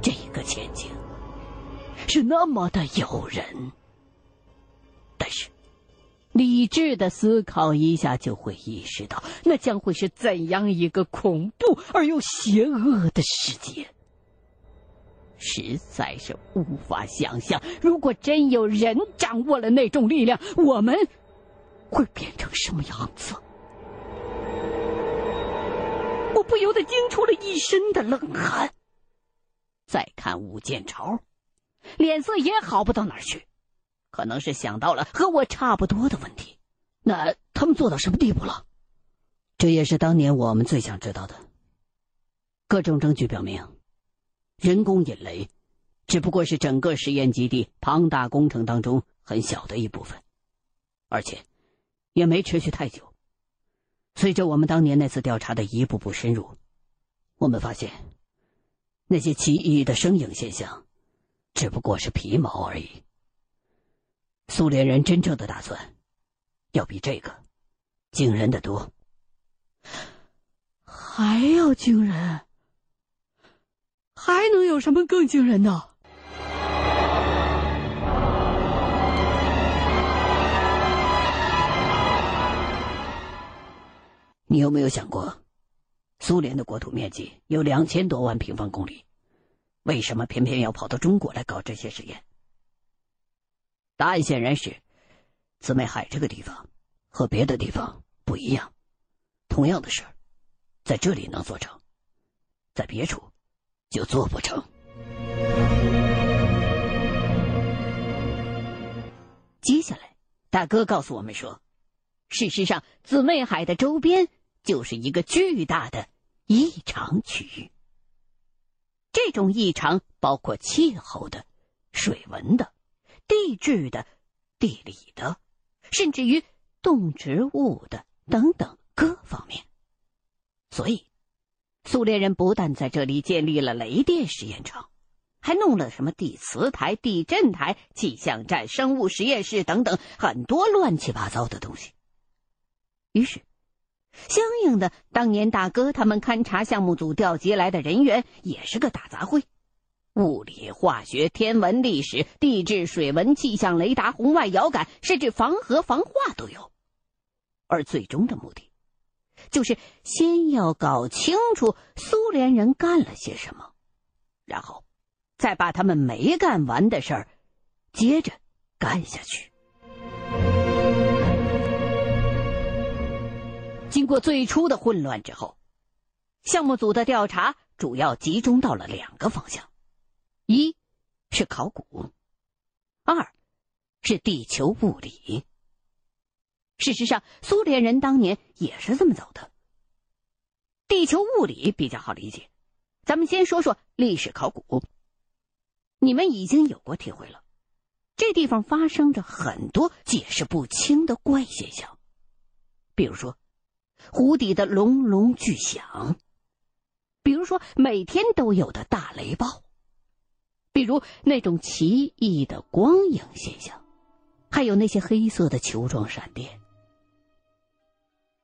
这个前景是那么的诱人，但是理智的思考一下就会意识到，那将会是怎样一个恐怖而又邪恶的世界。实在是无法想象，如果真有人掌握了那种力量，我们会变成什么样子？我不由得惊出了一身的冷汗。再看武建朝，脸色也好不到哪儿去，可能是想到了和我差不多的问题。那他们做到什么地步了？这也是当年我们最想知道的。各种证据表明。人工引雷，只不过是整个实验基地庞大工程当中很小的一部分，而且也没持续太久。随着我们当年那次调查的一步步深入，我们发现那些奇异的生影现象只不过是皮毛而已。苏联人真正的打算要比这个惊人的多，还要惊人。还能有什么更惊人的？你有没有想过，苏联的国土面积有两千多万平方公里，为什么偏偏要跑到中国来搞这些实验？答案显然是，姊妹海这个地方和别的地方不一样，同样的事儿，在这里能做成，在别处。就做不成。接下来，大哥告诉我们说，事实上，姊妹海的周边就是一个巨大的异常区域。这种异常包括气候的、水文的、地质的、地理的，甚至于动植物的等等各方面。所以。苏联人不但在这里建立了雷电实验场，还弄了什么地磁台、地震台、气象站、生物实验室等等很多乱七八糟的东西。于是，相应的，当年大哥他们勘察项目组调集来的人员也是个大杂烩，物理、化学、天文、历史、地质、水文、气象、雷达、红外遥感，甚至防核、防化都有。而最终的目的。就是先要搞清楚苏联人干了些什么，然后再把他们没干完的事儿接着干下去。经过最初的混乱之后，项目组的调查主要集中到了两个方向：一是考古，二是地球物理。事实上，苏联人当年也是这么走的。地球物理比较好理解，咱们先说说历史考古。你们已经有过体会了，这地方发生着很多解释不清的怪现象，比如说湖底的隆隆巨响，比如说每天都有的大雷暴，比如那种奇异的光影现象，还有那些黑色的球状闪电。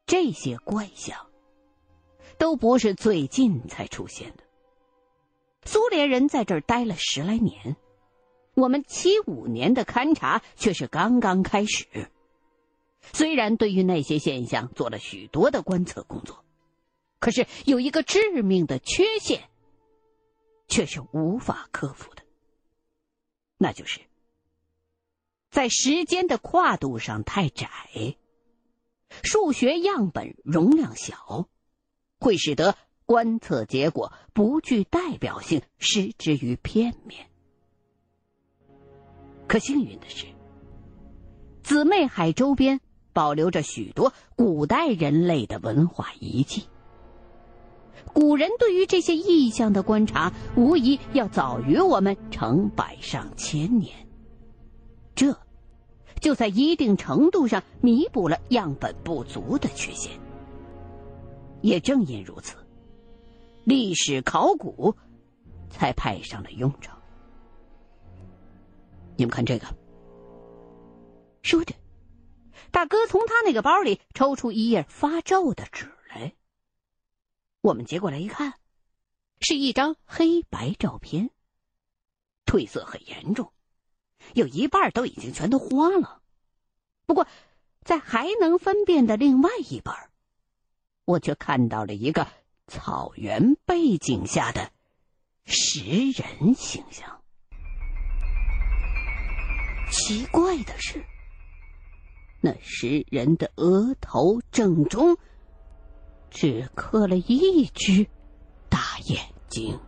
这些怪象都不是最近才出现的。苏联人在这儿待了十来年，我们七五年的勘察却是刚刚开始。虽然对于那些现象做了许多的观测工作，可是有一个致命的缺陷，却是无法克服的，那就是在时间的跨度上太窄。数学样本容量小，会使得观测结果不具代表性，失之于片面。可幸运的是，姊妹海周边保留着许多古代人类的文化遗迹。古人对于这些意象的观察，无疑要早于我们成百上千年。这。就在一定程度上弥补了样本不足的缺陷。也正因如此，历史考古才派上了用场。你们看这个。说着，大哥从他那个包里抽出一页发皱的纸来。我们接过来一看，是一张黑白照片。褪色很严重，有一半都已经全都花了。不过，在还能分辨的另外一半，我却看到了一个草原背景下的石人形象。奇怪的是，那石人的额头正中只刻了一只大眼睛。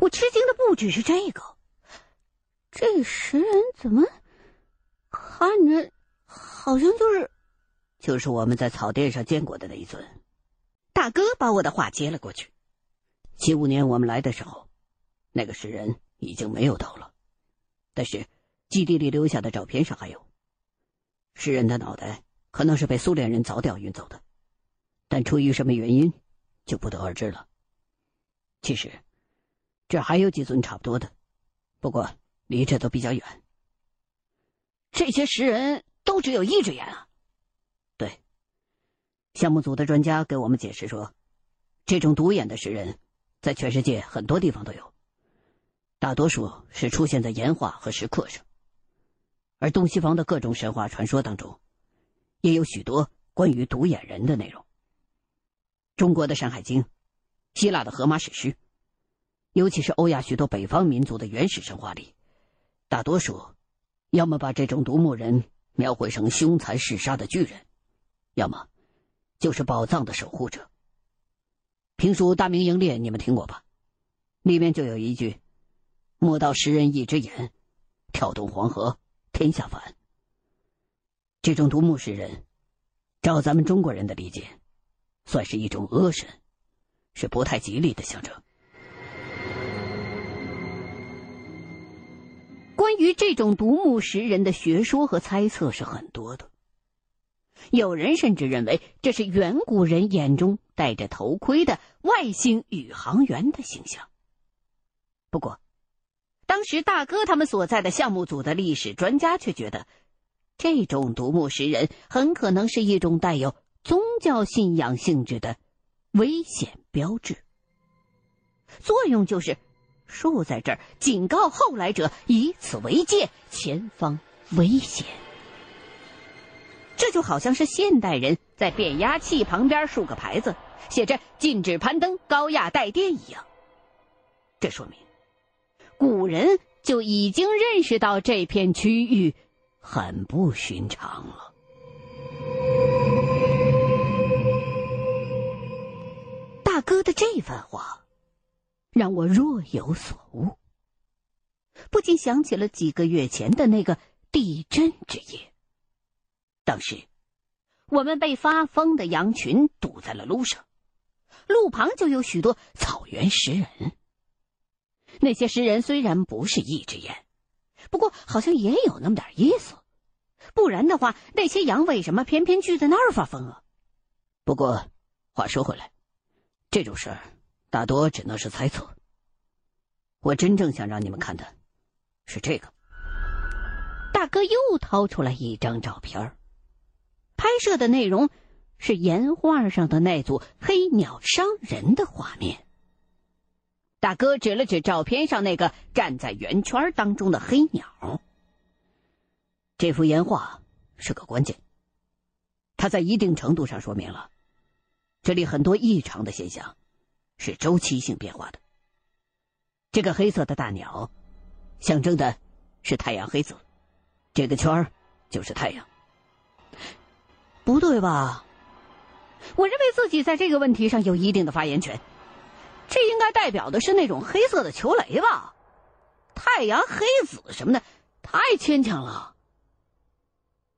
我吃惊的不只是这个，这石人怎么看着好像就是，就是我们在草甸上见过的那一尊。大哥把我的话接了过去。七五年我们来的时候，那个石人已经没有头了，但是基地里留下的照片上还有。石人的脑袋可能是被苏联人凿掉运走的，但出于什么原因，就不得而知了。其实。这还有几尊差不多的，不过离这都比较远。这些石人都只有一只眼啊！对，项目组的专家给我们解释说，这种独眼的石人，在全世界很多地方都有，大多数是出现在岩画和石刻上，而东西方的各种神话传说当中，也有许多关于独眼人的内容。中国的《山海经》，希腊的荷马史诗。尤其是欧亚许多北方民族的原始神话里，大多数要么把这种独目人描绘成凶残嗜杀的巨人，要么就是宝藏的守护者。评书《大明英烈》你们听过吧？里面就有一句：“莫道食人一只眼，跳动黄河天下反。”这种独目石人，照咱们中国人的理解，算是一种恶神，是不太吉利的象征。关于这种独目石人的学说和猜测是很多的，有人甚至认为这是远古人眼中戴着头盔的外星宇航员的形象。不过，当时大哥他们所在的项目组的历史专家却觉得，这种独木石人很可能是一种带有宗教信仰性质的危险标志，作用就是。竖在这儿，警告后来者以此为戒，前方危险。这就好像是现代人在变压器旁边竖个牌子，写着“禁止攀登高压带电”一样。这说明，古人就已经认识到这片区域很不寻常了。大哥的这番话。让我若有所悟，不禁想起了几个月前的那个地震之夜。当时，我们被发疯的羊群堵在了路上，路旁就有许多草原食人。那些诗人虽然不是一只眼，不过好像也有那么点意思。不然的话，那些羊为什么偏偏聚在那儿发疯啊？不过，话说回来，这种事儿。大多只能是猜测。我真正想让你们看的，是这个。大哥又掏出来一张照片，拍摄的内容是岩画上的那组黑鸟伤人的画面。大哥指了指照片上那个站在圆圈当中的黑鸟。这幅岩画是个关键，它在一定程度上说明了这里很多异常的现象。是周期性变化的。这个黑色的大鸟，象征的是太阳黑子，这个圈就是太阳。不对吧？我认为自己在这个问题上有一定的发言权。这应该代表的是那种黑色的球雷吧？太阳黑子什么的，太牵强了。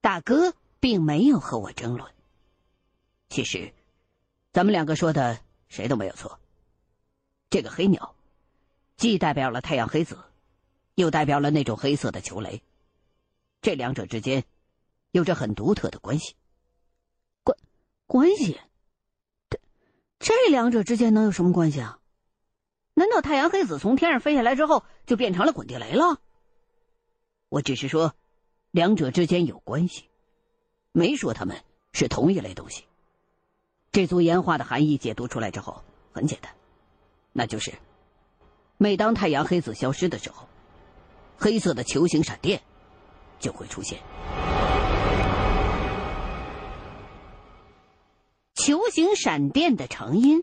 大哥并没有和我争论。其实，咱们两个说的谁都没有错。这个黑鸟，既代表了太阳黑子，又代表了那种黑色的球雷。这两者之间，有着很独特的关系。关关系？这两者之间能有什么关系啊？难道太阳黑子从天上飞下来之后就变成了滚地雷了？我只是说，两者之间有关系，没说他们是同一类东西。这组岩画的含义解读出来之后，很简单。那就是，每当太阳黑子消失的时候，黑色的球形闪电就会出现。球形闪电的成因，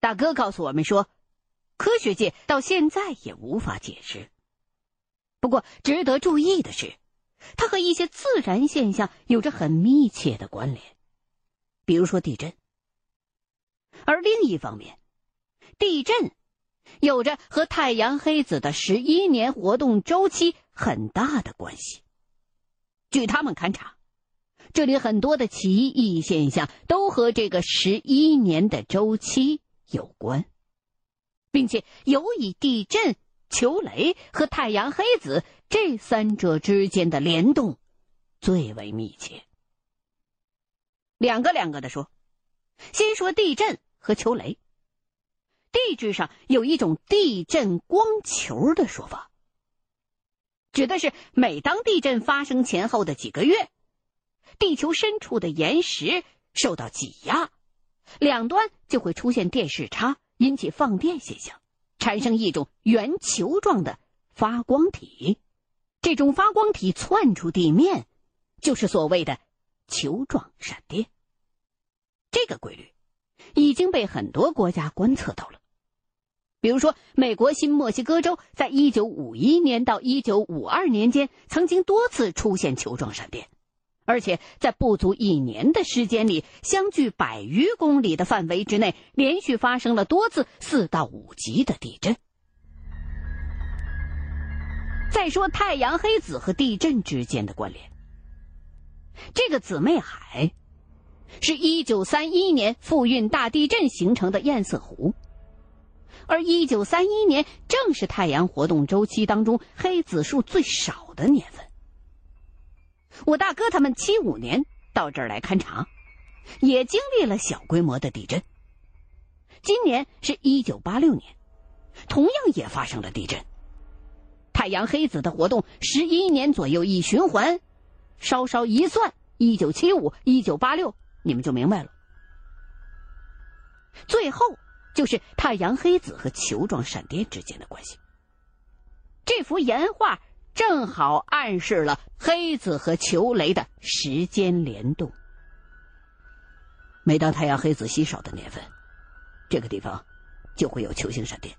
大哥告诉我们说，科学界到现在也无法解释。不过，值得注意的是，它和一些自然现象有着很密切的关联，比如说地震。而另一方面，地震有着和太阳黑子的十一年活动周期很大的关系。据他们勘察。这里很多的奇异现象都和这个十一年的周期有关，并且尤以地震、球雷和太阳黑子这三者之间的联动最为密切。两个两个的说，先说地震和球雷。地质上有一种地震光球的说法，指的是每当地震发生前后的几个月。地球深处的岩石受到挤压，两端就会出现电势差，引起放电现象，产生一种圆球状的发光体。这种发光体窜出地面，就是所谓的球状闪电。这个规律已经被很多国家观测到了，比如说，美国新墨西哥州在一九五一年到一九五二年间曾经多次出现球状闪电。而且在不足一年的时间里，相距百余公里的范围之内，连续发生了多次四到五级的地震。再说太阳黑子和地震之间的关联，这个姊妹海，是一九三一年富蕴大地震形成的堰塞湖，而一九三一年正是太阳活动周期当中黑子数最少的年份。我大哥他们七五年到这儿来勘察，也经历了小规模的地震。今年是一九八六年，同样也发生了地震。太阳黑子的活动十一年左右一循环，稍稍一算，一九七五、一九八六，你们就明白了。最后就是太阳黑子和球状闪电之间的关系。这幅岩画。正好暗示了黑子和球雷的时间联动。每当太阳黑子稀少的年份，这个地方就会有球形闪电。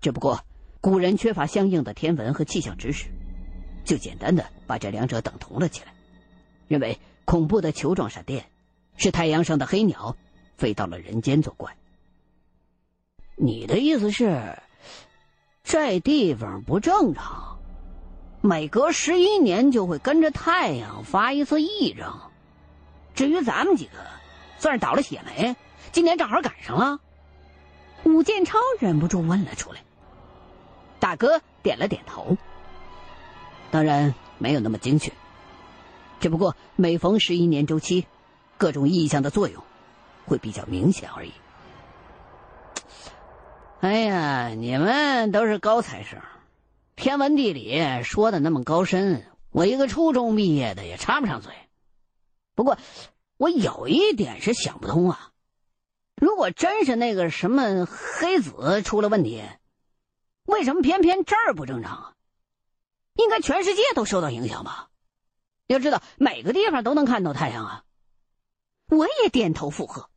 只不过古人缺乏相应的天文和气象知识，就简单的把这两者等同了起来，认为恐怖的球状闪电是太阳上的黑鸟飞到了人间作怪。你的意思是，这地方不正常？每隔十一年就会跟着太阳发一次异症，至于咱们几个，算是倒了血霉，今年正好赶上了。武建超忍不住问了出来。大哥点了点头。当然没有那么精确，只不过每逢十一年周期，各种异象的作用会比较明显而已。哎呀，你们都是高材生。天文地理说的那么高深，我一个初中毕业的也插不上嘴。不过，我有一点是想不通啊，如果真是那个什么黑子出了问题，为什么偏偏这儿不正常啊？应该全世界都受到影响吧？要知道，每个地方都能看到太阳啊。我也点头附和，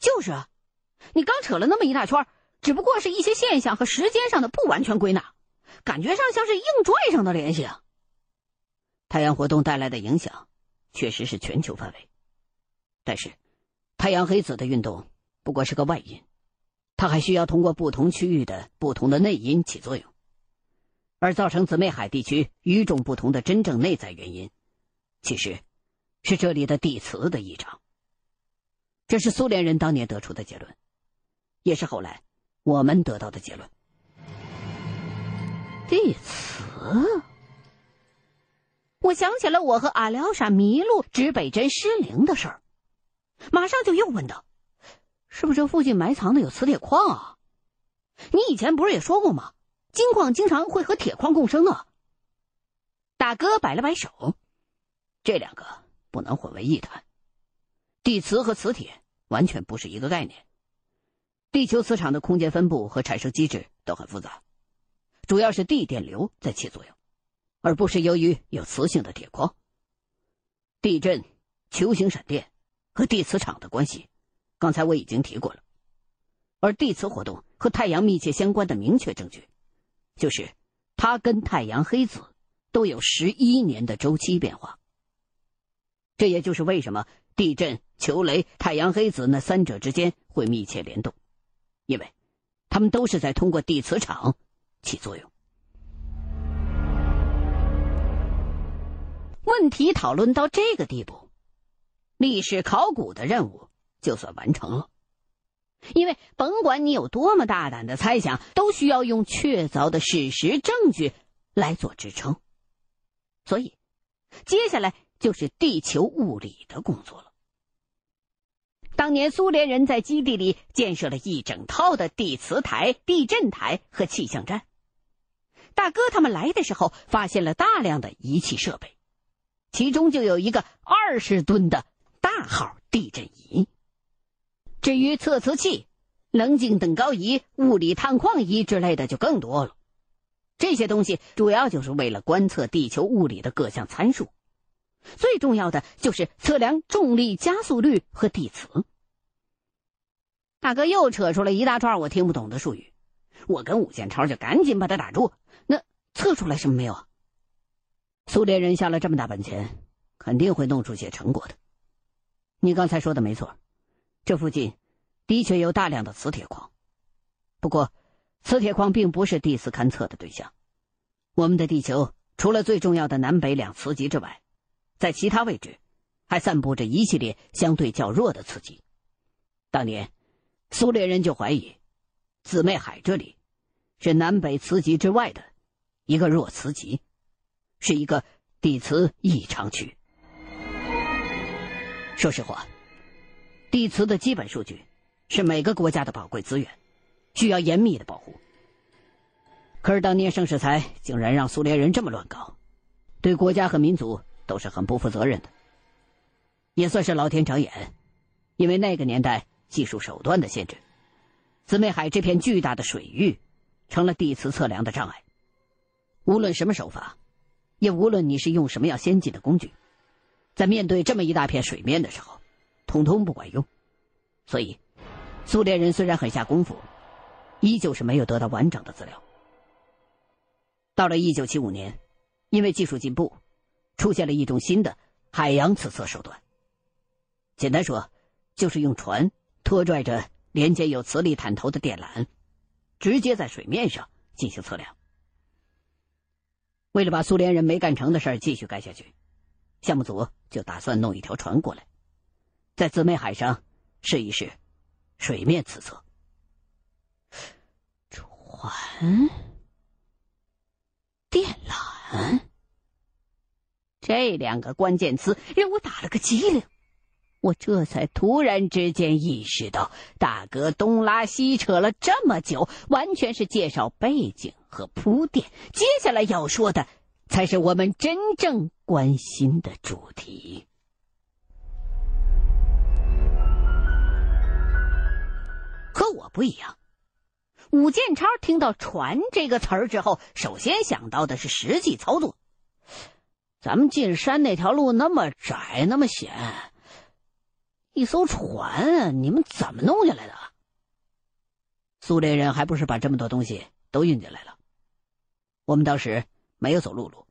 就是啊，你刚扯了那么一大圈，只不过是一些现象和时间上的不完全归纳。感觉上像是硬拽上的联系啊！太阳活动带来的影响，确实是全球范围。但是，太阳黑子的运动不过是个外因，它还需要通过不同区域的不同的内因起作用。而造成姊妹海地区与众不同的真正内在原因，其实是这里的地磁的异常。这是苏联人当年得出的结论，也是后来我们得到的结论。地磁，我想起了我和阿廖沙迷路、指北针失灵的事儿，马上就又问道：“是不是这附近埋藏的有磁铁矿啊？你以前不是也说过吗？金矿经常会和铁矿共生啊。”大哥摆了摆手：“这两个不能混为一谈，地磁和磁铁完全不是一个概念。地球磁场的空间分布和产生机制都很复杂，主要是地电流在起作用，而不是由于有磁性的铁矿。地震、球形闪电和地磁场的关系，刚才我已经提过了。而地磁活动和太阳密切相关的明确证据，就是它跟太阳黑子都有十一年的周期变化。这也就是为什么地震、球雷、太阳黑子那三者之间会密切联动，因为它们都是在通过地磁场起作用。问题讨论到这个地步，历史考古的任务就算完成了。因为甭管你有多么大胆的猜想，都需要用确凿的事实证据来做支撑。所以，接下来就是地球物理的工作了。当年苏联人在基地里建设了一整套的地磁台、地震台和气象站。大哥他们来的时候，发现了大量的仪器设备。其中就有一个二十吨的大号地震仪。至于测磁器、棱镜等高仪、物理探矿仪之类的就更多了。这些东西主要就是为了观测地球物理的各项参数，最重要的就是测量重力加速率和地磁。大哥又扯出了一大串我听不懂的术语，我跟武建超就赶紧把他打住。测出来什么没有啊？苏联人下了这么大本钱，肯定会弄出些成果的。你刚才说的没错，这附近的确有大量的磁铁矿，不过磁铁矿并不是地磁勘测的对象。我们的地球除了最重要的南北两磁极之外，在其他位置还散布着一系列相对较弱的磁极。当年苏联人就怀疑，姊妹海这里是南北磁极之外的一个弱磁极。是一个地磁异常区。说实话，地磁的基本数据是每个国家的宝贵资源，需要严密的保护。可是当年盛世才竟然让苏联人这么乱搞，对国家和民族都是很不负责任的。也算是老天长眼，因为那个年代技术手段的限制，姊妹海这片巨大的水域成了地磁测量的障碍。无论什么手法。也无论你是用什么样先进的工具，在面对这么一大片水面的时候，通通不管用。所以，苏联人虽然很下功夫，依旧是没有得到完整的资料。到了一九七五年，因为技术进步，出现了一种新的海洋磁测手段。简单说，就是用船拖拽着连接有磁力探头的电缆，直接在水面上进行测量。为了把苏联人没干成的事儿继续干下去，项目组就打算弄一条船过来，在姊妹海上试一试水面磁测。船、电缆，这两个关键词让我打了个激灵。我这才突然之间意识到，大哥东拉西扯了这么久，完全是介绍背景和铺垫。接下来要说的，才是我们真正关心的主题。和我不一样，武建超听到“船”这个词儿之后，首先想到的是实际操作。咱们进山那条路那么窄，那么险。一艘船，你们怎么弄下来的？苏联人还不是把这么多东西都运进来了？我们当时没有走陆路，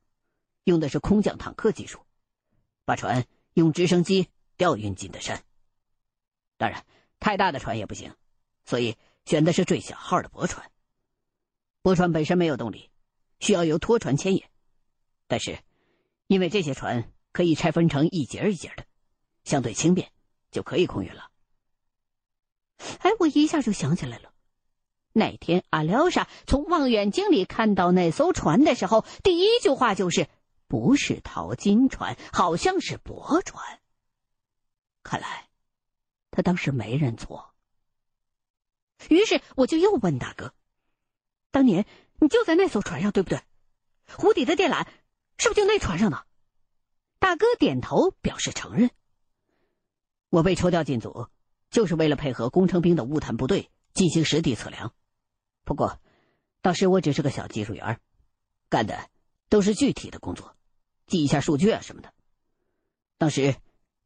用的是空降坦克技术，把船用直升机吊运进的山。当然，太大的船也不行，所以选的是最小号的驳船。驳船本身没有动力，需要由拖船牵引，但是因为这些船可以拆分成一节一节的，相对轻便。就可以空运了。哎，我一下就想起来了，那天阿廖沙从望远镜里看到那艘船的时候，第一句话就是“不是淘金船，好像是驳船”。看来他当时没认错。于是我就又问大哥：“当年你就在那艘船上，对不对？湖底的电缆是不是就那船上的？”大哥点头表示承认。我被抽调进组，就是为了配合工程兵的物探部队进行实地测量。不过，当时我只是个小技术员，干的都是具体的工作，记一下数据啊什么的。当时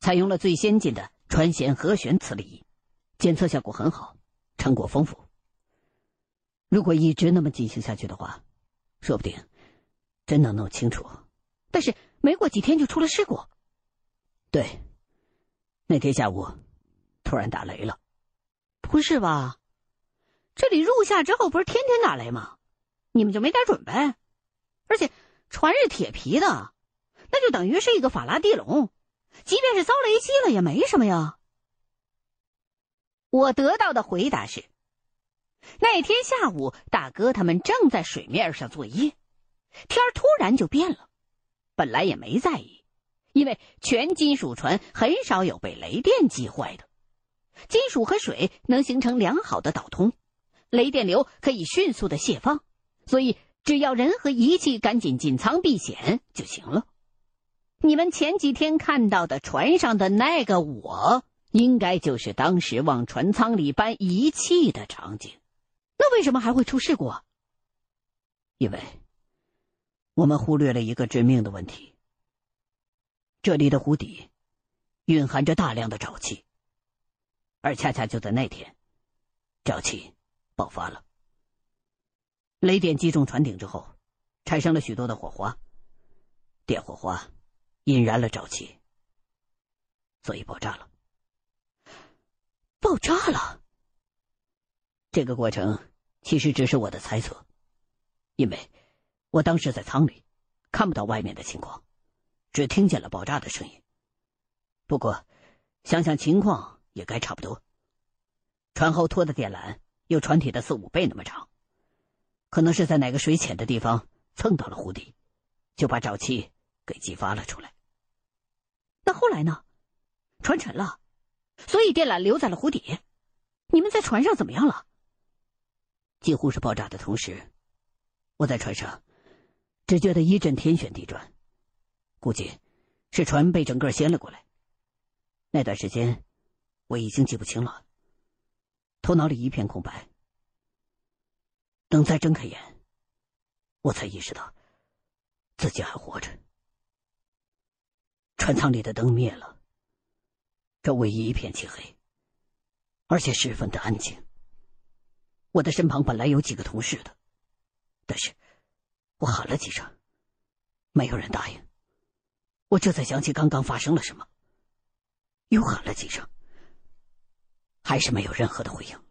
采用了最先进的传弦和弦磁力仪，检测效果很好，成果丰富。如果一直那么进行下去的话，说不定真能弄清楚。但是没过几天就出了事故。对，那天下午突然打雷了。不是吧？这里入夏之后不是天天打雷吗？你们就没点准备？而且船是铁皮的，那就等于是一个法拉第笼，即便是遭雷击了也没什么呀。我得到的回答是：那天下午，大哥他们正在水面上作业，天突然就变了。本来也没在意，因为全金属船很少有被雷电击坏的，金属和水能形成良好的导通。雷电流可以迅速的泄放，所以只要人和仪器赶紧进舱避险就行了。你们前几天看到的船上的那个我，应该就是当时往船舱里搬仪器的场景。那为什么还会出事故？啊因为我们忽略了一个致命的问题：这里的湖底蕴含着大量的沼气，而恰恰就在那天，沼气。爆发了，雷电击中船顶之后，产生了许多的火花，电火花引燃了沼气，所以爆炸了。爆炸了。这个过程其实只是我的猜测，因为我当时在舱里，看不到外面的情况，只听见了爆炸的声音。不过，想想情况也该差不多。船后拖的电缆。有船体的四五倍那么长，可能是在哪个水浅的地方蹭到了湖底，就把沼气给激发了出来。那后来呢？船沉了，所以电缆留在了湖底。你们在船上怎么样了？几乎是爆炸的同时，我在船上只觉得一阵天旋地转，估计是船被整个掀了过来。那段时间我已经记不清了。头脑里一片空白。等再睁开眼，我才意识到自己还活着。船舱里的灯灭了，周围一片漆黑，而且十分的安静。我的身旁本来有几个同事的，但是我喊了几声，没有人答应。我这才想起刚刚发生了什么，又喊了几声。还是没有任何的回应。